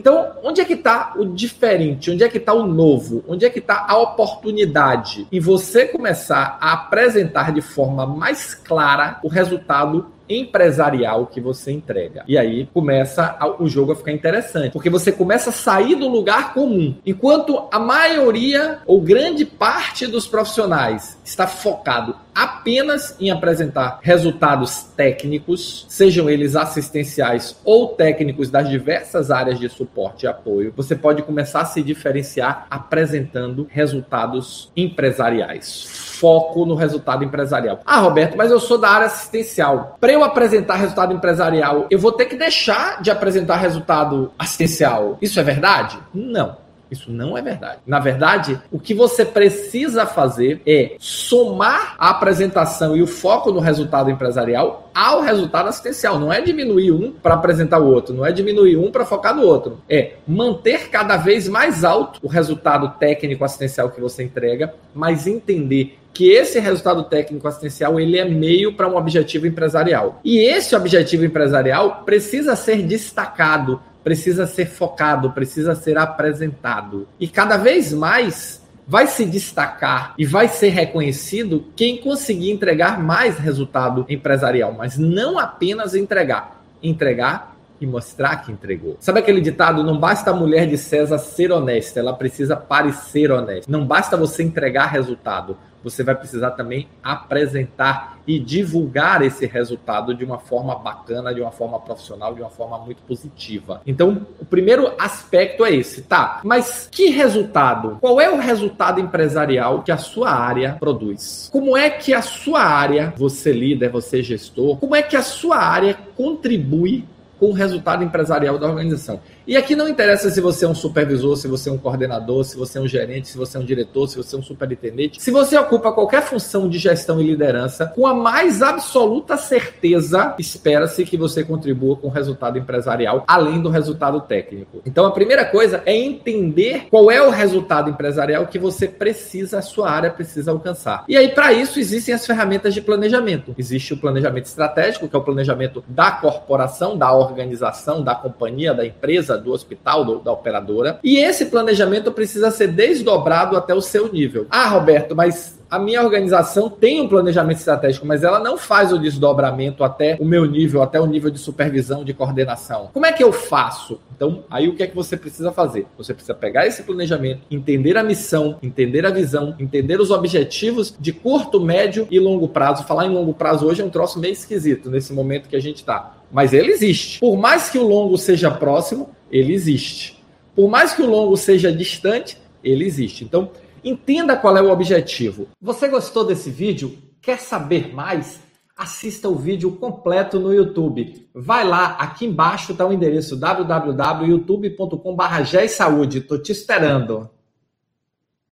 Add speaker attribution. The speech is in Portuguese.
Speaker 1: Então, onde é que está o diferente? Onde é que está o novo? Onde é que está a oportunidade? Em você começar a apresentar de forma mais clara o resultado empresarial que você entrega. E aí começa o jogo a ficar interessante, porque você começa a sair do lugar comum. Enquanto a maioria ou grande parte dos profissionais está focado apenas em apresentar resultados técnicos, sejam eles assistenciais ou técnicos das diversas áreas de suporte e apoio, você pode começar a se diferenciar apresentando resultados empresariais foco no resultado empresarial. Ah, Roberto, mas eu sou da área assistencial. Para eu apresentar resultado empresarial, eu vou ter que deixar de apresentar resultado assistencial. Isso é verdade? Não. Isso não é verdade. Na verdade, o que você precisa fazer é somar a apresentação e o foco no resultado empresarial ao resultado assistencial. Não é diminuir um para apresentar o outro, não é diminuir um para focar no outro. É manter cada vez mais alto o resultado técnico assistencial que você entrega, mas entender que esse resultado técnico assistencial ele é meio para um objetivo empresarial. E esse objetivo empresarial precisa ser destacado precisa ser focado, precisa ser apresentado. E cada vez mais vai se destacar e vai ser reconhecido quem conseguir entregar mais resultado empresarial, mas não apenas entregar, entregar e mostrar que entregou. Sabe aquele ditado? Não basta a mulher de César ser honesta, ela precisa parecer honesta. Não basta você entregar resultado, você vai precisar também apresentar e divulgar esse resultado de uma forma bacana, de uma forma profissional, de uma forma muito positiva. Então, o primeiro aspecto é esse, tá? Mas que resultado? Qual é o resultado empresarial que a sua área produz? Como é que a sua área, você líder, você gestor, como é que a sua área contribui com o resultado empresarial da organização. E aqui não interessa se você é um supervisor, se você é um coordenador, se você é um gerente, se você é um diretor, se você é um superintendente. Se você ocupa qualquer função de gestão e liderança, com a mais absoluta certeza, espera-se que você contribua com o resultado empresarial, além do resultado técnico. Então, a primeira coisa é entender qual é o resultado empresarial que você precisa, a sua área precisa alcançar. E aí, para isso, existem as ferramentas de planejamento. Existe o planejamento estratégico, que é o planejamento da corporação, da organização da companhia, da empresa, do hospital, do, da operadora. E esse planejamento precisa ser desdobrado até o seu nível. Ah, Roberto, mas a minha organização tem um planejamento estratégico, mas ela não faz o desdobramento até o meu nível, até o nível de supervisão, de coordenação. Como é que eu faço? Então, aí o que é que você precisa fazer? Você precisa pegar esse planejamento, entender a missão, entender a visão, entender os objetivos de curto, médio e longo prazo. Falar em longo prazo hoje é um troço meio esquisito nesse momento que a gente está. Mas ele existe. Por mais que o longo seja próximo, ele existe. Por mais que o longo seja distante, ele existe. Então, Entenda qual é o objetivo. Você gostou desse vídeo? Quer saber mais? Assista o vídeo completo no YouTube. Vai lá, aqui embaixo está o endereço www.youtube.com.br. Estou te esperando.